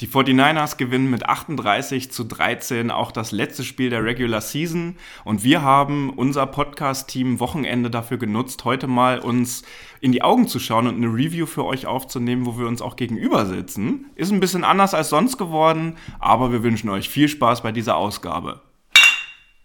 Die 49ers gewinnen mit 38 zu 13 auch das letzte Spiel der Regular Season und wir haben unser Podcast-Team Wochenende dafür genutzt, heute mal uns in die Augen zu schauen und eine Review für euch aufzunehmen, wo wir uns auch gegenüber sitzen. Ist ein bisschen anders als sonst geworden, aber wir wünschen euch viel Spaß bei dieser Ausgabe.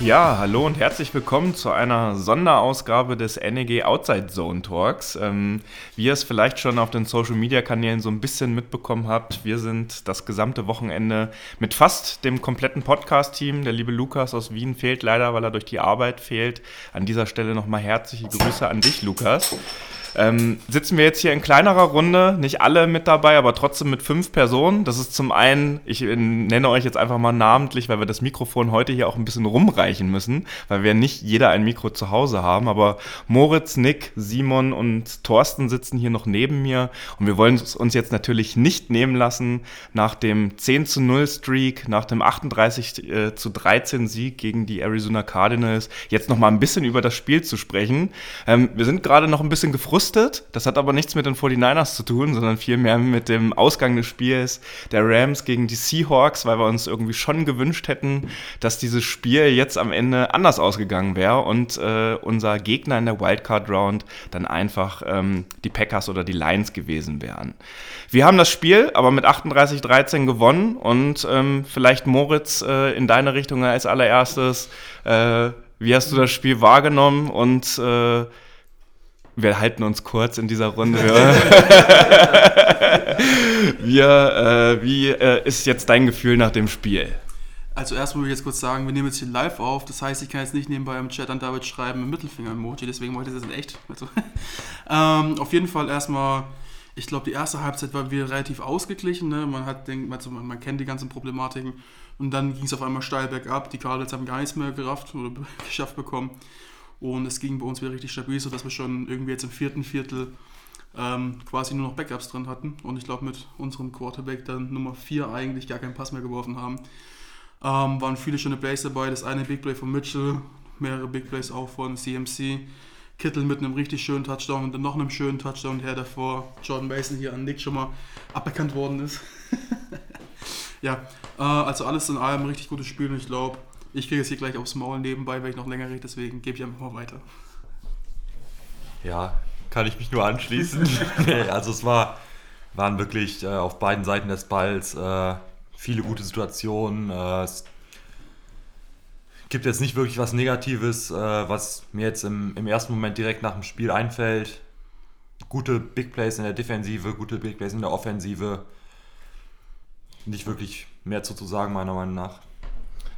Ja, hallo und herzlich willkommen zu einer Sonderausgabe des NEG Outside Zone Talks. Ähm, wie ihr es vielleicht schon auf den Social Media Kanälen so ein bisschen mitbekommen habt, wir sind das gesamte Wochenende mit fast dem kompletten Podcast-Team. Der liebe Lukas aus Wien fehlt leider, weil er durch die Arbeit fehlt. An dieser Stelle nochmal herzliche Grüße an dich, Lukas. Ähm, sitzen wir jetzt hier in kleinerer Runde, nicht alle mit dabei, aber trotzdem mit fünf Personen. Das ist zum einen, ich nenne euch jetzt einfach mal namentlich, weil wir das Mikrofon heute hier auch ein bisschen rumreichen müssen, weil wir nicht jeder ein Mikro zu Hause haben. Aber Moritz, Nick, Simon und Thorsten sitzen hier noch neben mir und wir wollen es uns jetzt natürlich nicht nehmen lassen, nach dem 10 zu 0 Streak, nach dem 38 äh, zu 13 Sieg gegen die Arizona Cardinals, jetzt noch mal ein bisschen über das Spiel zu sprechen. Ähm, wir sind gerade noch ein bisschen gefrustet gefrustet. Das hat aber nichts mit den 49ers zu tun, sondern vielmehr mit dem Ausgang des Spiels der Rams gegen die Seahawks, weil wir uns irgendwie schon gewünscht hätten, dass dieses Spiel jetzt am Ende anders ausgegangen wäre und äh, unser Gegner in der Wildcard Round dann einfach ähm, die Packers oder die Lions gewesen wären. Wir haben das Spiel aber mit 38-13 gewonnen und ähm, vielleicht Moritz äh, in deine Richtung als allererstes. Äh, wie hast du das Spiel wahrgenommen und äh, wir halten uns kurz in dieser Runde. wir, äh, wie äh, ist jetzt dein Gefühl nach dem Spiel? Also erstmal will ich jetzt kurz sagen, wir nehmen jetzt hier live auf. Das heißt, ich kann jetzt nicht nebenbei im Chat an David schreiben mit Mittelfinger-Emoji. Deswegen wollte ich das in echt. Also, ähm, auf jeden Fall erstmal, ich glaube, die erste Halbzeit war wieder relativ ausgeglichen. Ne? Man, hat den, also man, man kennt die ganzen Problematiken. Und dann ging es auf einmal steil bergab. Die Cardinals haben gar nichts mehr gerafft oder geschafft bekommen. Und es ging bei uns wieder richtig stabil, sodass wir schon irgendwie jetzt im vierten Viertel ähm, quasi nur noch Backups drin hatten. Und ich glaube, mit unserem Quarterback dann Nummer 4 eigentlich gar keinen Pass mehr geworfen haben. Ähm, waren viele schöne Plays dabei. Das eine Big Play von Mitchell, mehrere Big Plays auch von CMC. Kittel mit einem richtig schönen Touchdown und dann noch einem schönen Touchdown, der davor Jordan Mason hier an Nick schon mal aberkannt worden ist. ja, äh, also alles in allem richtig gutes Spiel und ich glaube, ich kriege es hier gleich aufs Maul nebenbei, weil ich noch länger rede, deswegen gebe ich einfach mal weiter. Ja, kann ich mich nur anschließen. also es war, waren wirklich äh, auf beiden Seiten des Balls äh, viele gute Situationen. Äh, es gibt jetzt nicht wirklich was Negatives, äh, was mir jetzt im, im ersten Moment direkt nach dem Spiel einfällt. Gute Big Plays in der Defensive, gute Big Plays in der Offensive. Nicht wirklich mehr zu, zu sagen, meiner Meinung nach.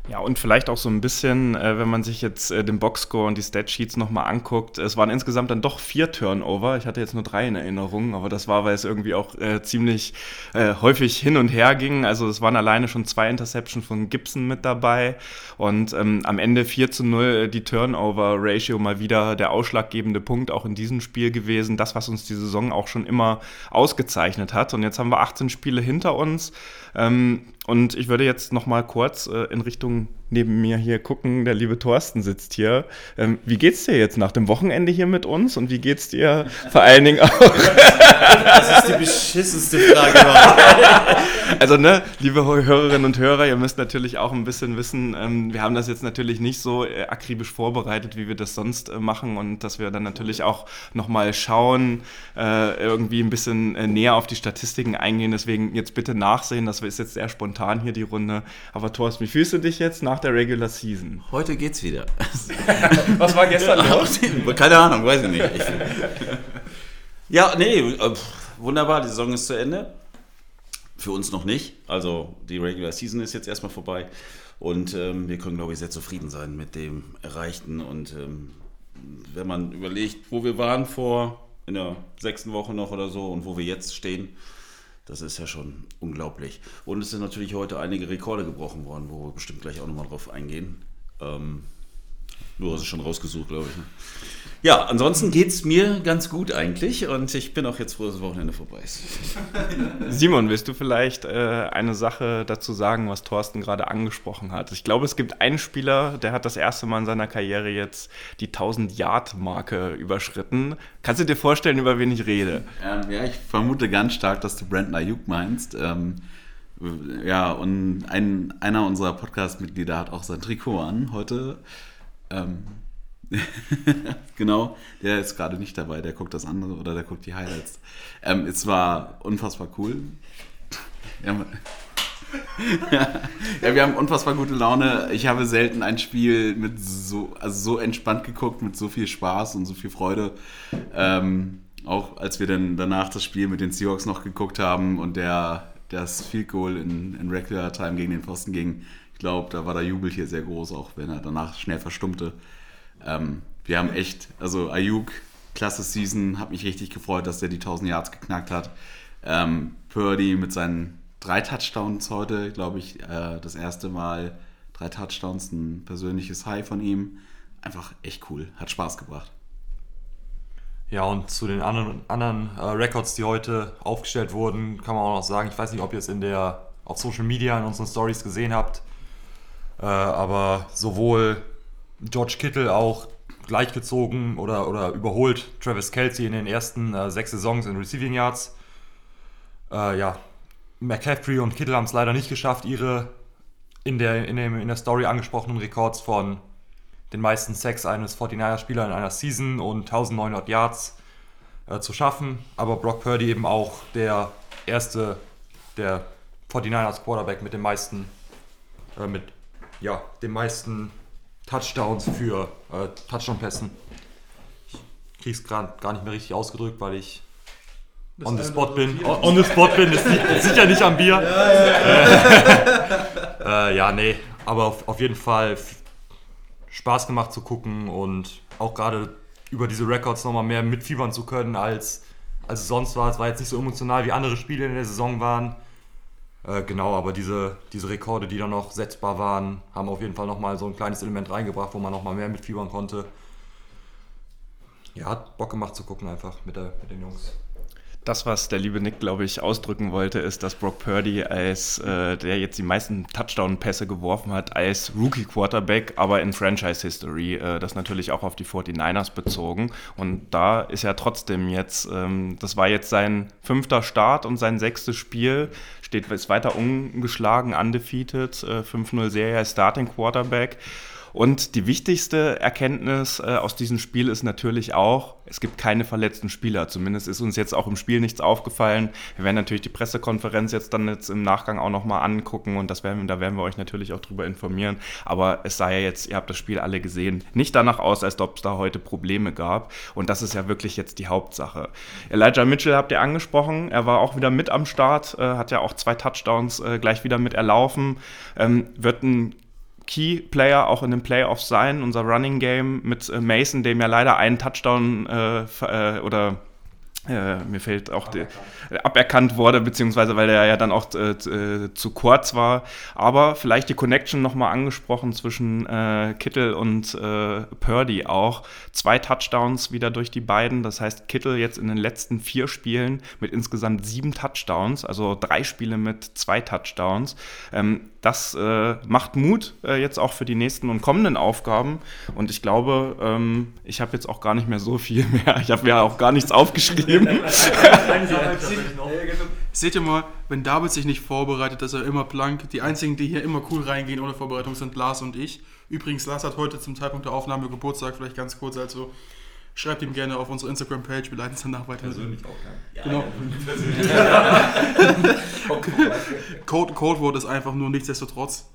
Ja, und vielleicht auch so ein bisschen, äh, wenn man sich jetzt äh, den Boxscore und die Statsheets nochmal anguckt, es waren insgesamt dann doch vier Turnover. Ich hatte jetzt nur drei in Erinnerung, aber das war, weil es irgendwie auch äh, ziemlich äh, häufig hin und her ging. Also es waren alleine schon zwei Interceptions von Gibson mit dabei und ähm, am Ende 4 zu 0 äh, die Turnover-Ratio mal wieder der ausschlaggebende Punkt auch in diesem Spiel gewesen. Das, was uns die Saison auch schon immer ausgezeichnet hat. Und jetzt haben wir 18 Spiele hinter uns. Ähm, und ich würde jetzt noch mal kurz äh, in Richtung neben mir hier gucken. Der liebe Thorsten sitzt hier. Ähm, wie geht's dir jetzt nach dem Wochenende hier mit uns und wie geht's dir vor allen Dingen auch? Das ist die beschissenste Frage. also, ne, liebe Hörerinnen und Hörer, ihr müsst natürlich auch ein bisschen wissen, ähm, wir haben das jetzt natürlich nicht so äh, akribisch vorbereitet, wie wir das sonst äh, machen und dass wir dann natürlich auch nochmal schauen, äh, irgendwie ein bisschen äh, näher auf die Statistiken eingehen. Deswegen jetzt bitte nachsehen, das ist jetzt sehr spontan hier die Runde. Aber Thorsten, wie fühlst du dich jetzt nach der Regular Season? Heute geht's wieder. Was war gestern los? Keine Ahnung, weiß ich nicht. Ich, ja, nee, äh, wunderbar, die Saison ist zu Ende. Für uns noch nicht. Also die Regular Season ist jetzt erstmal vorbei. Und ähm, wir können, glaube ich, sehr zufrieden sein mit dem Erreichten. Und ähm, wenn man überlegt, wo wir waren vor in der sechsten Woche noch oder so und wo wir jetzt stehen, das ist ja schon unglaublich. Und es sind natürlich heute einige Rekorde gebrochen worden, wo wir bestimmt gleich auch nochmal drauf eingehen. Ähm, nur hast du schon rausgesucht, glaube ich. Ne? Ja, ansonsten geht es mir ganz gut eigentlich und ich bin auch jetzt froh, dass das Wochenende vorbei ist. Simon, willst du vielleicht äh, eine Sache dazu sagen, was Thorsten gerade angesprochen hat? Ich glaube, es gibt einen Spieler, der hat das erste Mal in seiner Karriere jetzt die 1000-Yard-Marke überschritten. Kannst du dir vorstellen, über wen ich rede? Ähm, ja, ich vermute ganz stark, dass du Brandon Ayuk meinst. Ähm, ja, und ein, einer unserer Podcast-Mitglieder hat auch sein Trikot an heute. Ähm, genau, der ist gerade nicht dabei, der guckt das andere oder der guckt die Highlights. Ähm, es war unfassbar cool. Ja, ja, wir haben unfassbar gute Laune. Ich habe selten ein Spiel mit so, also so entspannt geguckt, mit so viel Spaß und so viel Freude. Ähm, auch als wir dann danach das Spiel mit den Seahawks noch geguckt haben und der das Field Goal in, in Regular Time gegen den Pfosten ging. Glaube, da war der Jubel hier sehr groß, auch wenn er danach schnell verstummte. Ähm, wir haben echt, also Ayuk, klasse Season, hat mich richtig gefreut, dass der die 1000 Yards geknackt hat. Ähm, Purdy mit seinen drei Touchdowns heute, glaube ich, äh, das erste Mal drei Touchdowns, ein persönliches High von ihm. Einfach echt cool, hat Spaß gebracht. Ja, und zu den anderen, anderen äh, Records, die heute aufgestellt wurden, kann man auch noch sagen, ich weiß nicht, ob ihr es in der, auf Social Media in unseren Stories gesehen habt, äh, aber sowohl George Kittle auch gleichgezogen oder, oder überholt Travis Kelsey in den ersten äh, sechs Saisons in Receiving Yards. Äh, ja, McCaffrey und Kittle haben es leider nicht geschafft, ihre in der, in, dem, in der Story angesprochenen Records von den meisten Sacks eines 49er-Spielers in einer Season und 1900 Yards äh, zu schaffen. Aber Brock Purdy eben auch der erste, der 49ers Quarterback mit den meisten, äh, mit ja, den meisten Touchdowns für äh, Touchdown-Pässen. Ich krieg's gerade gar nicht mehr richtig ausgedrückt, weil ich das on the spot bin. On, on, the spot bin, ist, nicht, ist sicher nicht am Bier. Ja, ja, äh, ja nee, aber auf, auf jeden Fall Spaß gemacht zu gucken und auch gerade über diese Records nochmal mehr mitfiebern zu können, als, als es sonst war. Es war jetzt nicht so emotional wie andere Spiele in der Saison waren. Äh, genau, aber diese, diese Rekorde, die dann noch setzbar waren, haben auf jeden Fall nochmal so ein kleines Element reingebracht, wo man nochmal mehr mitfiebern konnte. Ja, hat Bock gemacht zu gucken einfach mit, der, mit den Jungs. Das, was der liebe Nick, glaube ich, ausdrücken wollte, ist, dass Brock Purdy als äh, der jetzt die meisten Touchdown-Pässe geworfen hat, als Rookie-Quarterback, aber in Franchise-History. Äh, das natürlich auch auf die 49ers bezogen. Und da ist ja trotzdem jetzt, ähm, das war jetzt sein fünfter Start und sein sechstes Spiel. Steht ist weiter ungeschlagen, undefeated, äh, 5-0 Serie Starting Quarterback. Und die wichtigste Erkenntnis äh, aus diesem Spiel ist natürlich auch, es gibt keine verletzten Spieler. Zumindest ist uns jetzt auch im Spiel nichts aufgefallen. Wir werden natürlich die Pressekonferenz jetzt dann jetzt im Nachgang auch nochmal angucken und das werden, da werden wir euch natürlich auch drüber informieren. Aber es sah ja jetzt, ihr habt das Spiel alle gesehen, nicht danach aus, als ob es da heute Probleme gab. Und das ist ja wirklich jetzt die Hauptsache. Elijah Mitchell habt ihr angesprochen. Er war auch wieder mit am Start, äh, hat ja auch zwei Touchdowns äh, gleich wieder mit erlaufen. Ähm, wird ein Key Player auch in den Playoffs sein. Unser Running Game mit äh, Mason, dem ja leider einen Touchdown äh, äh, oder äh, mir fällt auch aberkannt. Die, aberkannt wurde, beziehungsweise weil der ja dann auch äh, zu kurz war. Aber vielleicht die Connection nochmal angesprochen zwischen äh, Kittel und Purdy auch. Zwei Touchdowns wieder durch die beiden. Das heißt, Kittel jetzt in den letzten vier Spielen mit insgesamt sieben Touchdowns, also drei Spiele mit zwei Touchdowns. Ähm, das äh, macht Mut jetzt auch für die nächsten und kommenden Aufgaben. Und ich glaube, ähm, ich habe jetzt auch gar nicht mehr so viel mehr. Ich habe mir auch gar nichts aufgeschrieben. Seht ihr mal, wenn David sich nicht vorbereitet, dass er immer blank. Die einzigen, die hier immer cool reingehen ohne Vorbereitung, sind Lars und ich. Übrigens, Lars hat heute zum Zeitpunkt der Aufnahme Geburtstag, vielleicht ganz kurz, also schreibt ihm gerne auf unsere Instagram-Page, wir leiten es danach weiter. Persönlich auch gerne. Genau. Code, Codewort ist einfach nur nichtsdestotrotz.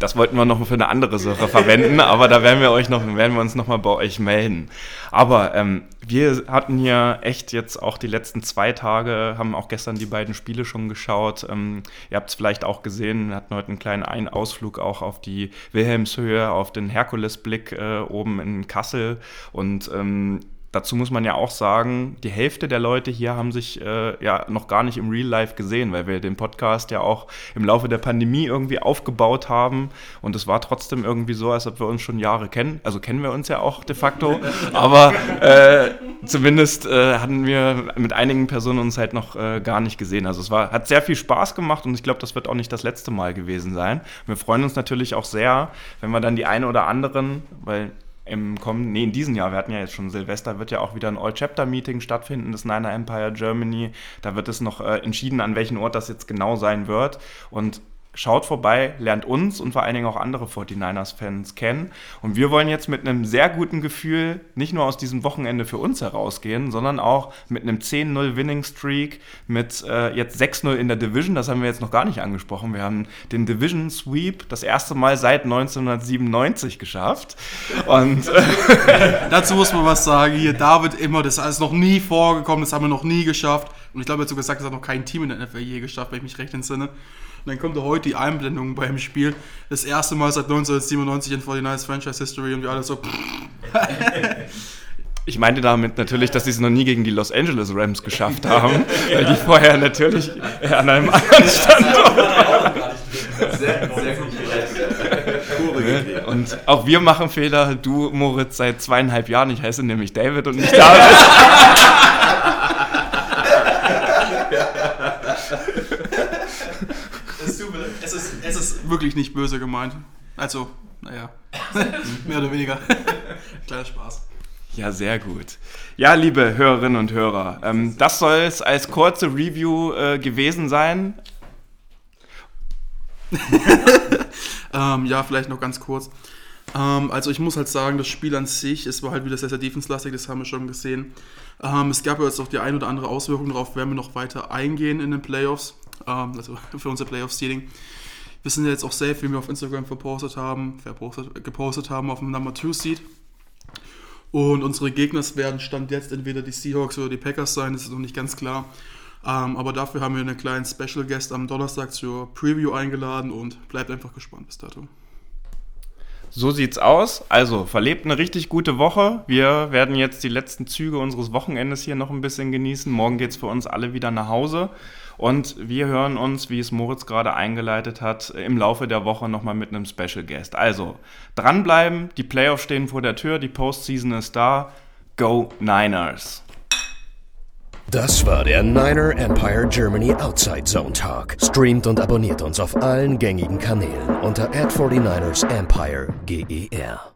Das wollten wir noch für eine andere Sache verwenden, aber da werden wir euch noch, werden wir uns noch mal bei euch melden. Aber ähm, wir hatten hier echt jetzt auch die letzten zwei Tage, haben auch gestern die beiden Spiele schon geschaut. Ähm, ihr habt es vielleicht auch gesehen, wir hatten heute einen kleinen Ein Ausflug auch auf die Wilhelmshöhe, auf den Herkulesblick äh, oben in Kassel und ähm, dazu muss man ja auch sagen, die Hälfte der Leute hier haben sich äh, ja noch gar nicht im Real Life gesehen, weil wir den Podcast ja auch im Laufe der Pandemie irgendwie aufgebaut haben. Und es war trotzdem irgendwie so, als ob wir uns schon Jahre kennen. Also kennen wir uns ja auch de facto. Aber äh, zumindest äh, hatten wir mit einigen Personen uns halt noch äh, gar nicht gesehen. Also es war, hat sehr viel Spaß gemacht und ich glaube, das wird auch nicht das letzte Mal gewesen sein. Wir freuen uns natürlich auch sehr, wenn wir dann die eine oder anderen, weil im kommenden, nee, in diesem Jahr, wir hatten ja jetzt schon Silvester, wird ja auch wieder ein All-Chapter-Meeting stattfinden, das Niner Empire Germany. Da wird es noch äh, entschieden, an welchem Ort das jetzt genau sein wird. Und Schaut vorbei, lernt uns und vor allen Dingen auch andere 49ers-Fans kennen. Und wir wollen jetzt mit einem sehr guten Gefühl nicht nur aus diesem Wochenende für uns herausgehen, sondern auch mit einem 10-0 Winning Streak, mit äh, jetzt 6-0 in der Division. Das haben wir jetzt noch gar nicht angesprochen. Wir haben den Division Sweep das erste Mal seit 1997 geschafft. Und äh, dazu muss man was sagen. Hier, David immer, das ist noch nie vorgekommen, das haben wir noch nie geschafft. Und ich glaube, er hat sogar gesagt, das hat noch kein Team in der NFL je geschafft, wenn ich mich recht entsinne. Und dann kommt da heute die Einblendung beim Spiel. Das erste Mal seit 1997 in 49ers Franchise History und wir alle so. Ich meinte damit natürlich, dass sie es noch nie gegen die Los Angeles Rams geschafft haben, weil die vorher natürlich an einem anderen Standort waren. Sehr, sehr gut Und auch wir machen Fehler. Du, Moritz, seit zweieinhalb Jahren. Ich heiße nämlich David und nicht David. wirklich nicht böse gemeint. Also, naja, mehr oder weniger. Kleiner Spaß. Ja, sehr gut. Ja, liebe Hörerinnen und Hörer, ähm, das soll es als kurze Review äh, gewesen sein. ähm, ja, vielleicht noch ganz kurz. Ähm, also ich muss halt sagen, das Spiel an sich, es war halt wieder sehr, sehr defense-lastig, das haben wir schon gesehen. Ähm, es gab jetzt auch die ein oder andere Auswirkung darauf, werden wir noch weiter eingehen in den Playoffs, ähm, also für unser Playoff-Seeding. Wir sind ja jetzt auch safe, wie wir auf Instagram verpostet haben, verpostet, gepostet haben auf dem Number 2 Seed. Und unsere Gegner werden Stand jetzt entweder die Seahawks oder die Packers sein, das ist noch nicht ganz klar. Ähm, aber dafür haben wir einen kleinen Special Guest am Donnerstag zur Preview eingeladen und bleibt einfach gespannt bis dato. So sieht's aus. Also, verlebt eine richtig gute Woche. Wir werden jetzt die letzten Züge unseres Wochenendes hier noch ein bisschen genießen. Morgen geht's für uns alle wieder nach Hause. Und wir hören uns, wie es Moritz gerade eingeleitet hat, im Laufe der Woche nochmal mit einem Special Guest. Also dranbleiben, die Playoffs stehen vor der Tür, die Postseason ist da. Go Niners! Das war der Niner Empire Germany Outside Zone Talk. Streamt und abonniert uns auf allen gängigen Kanälen unter ad 49 ersempire GER.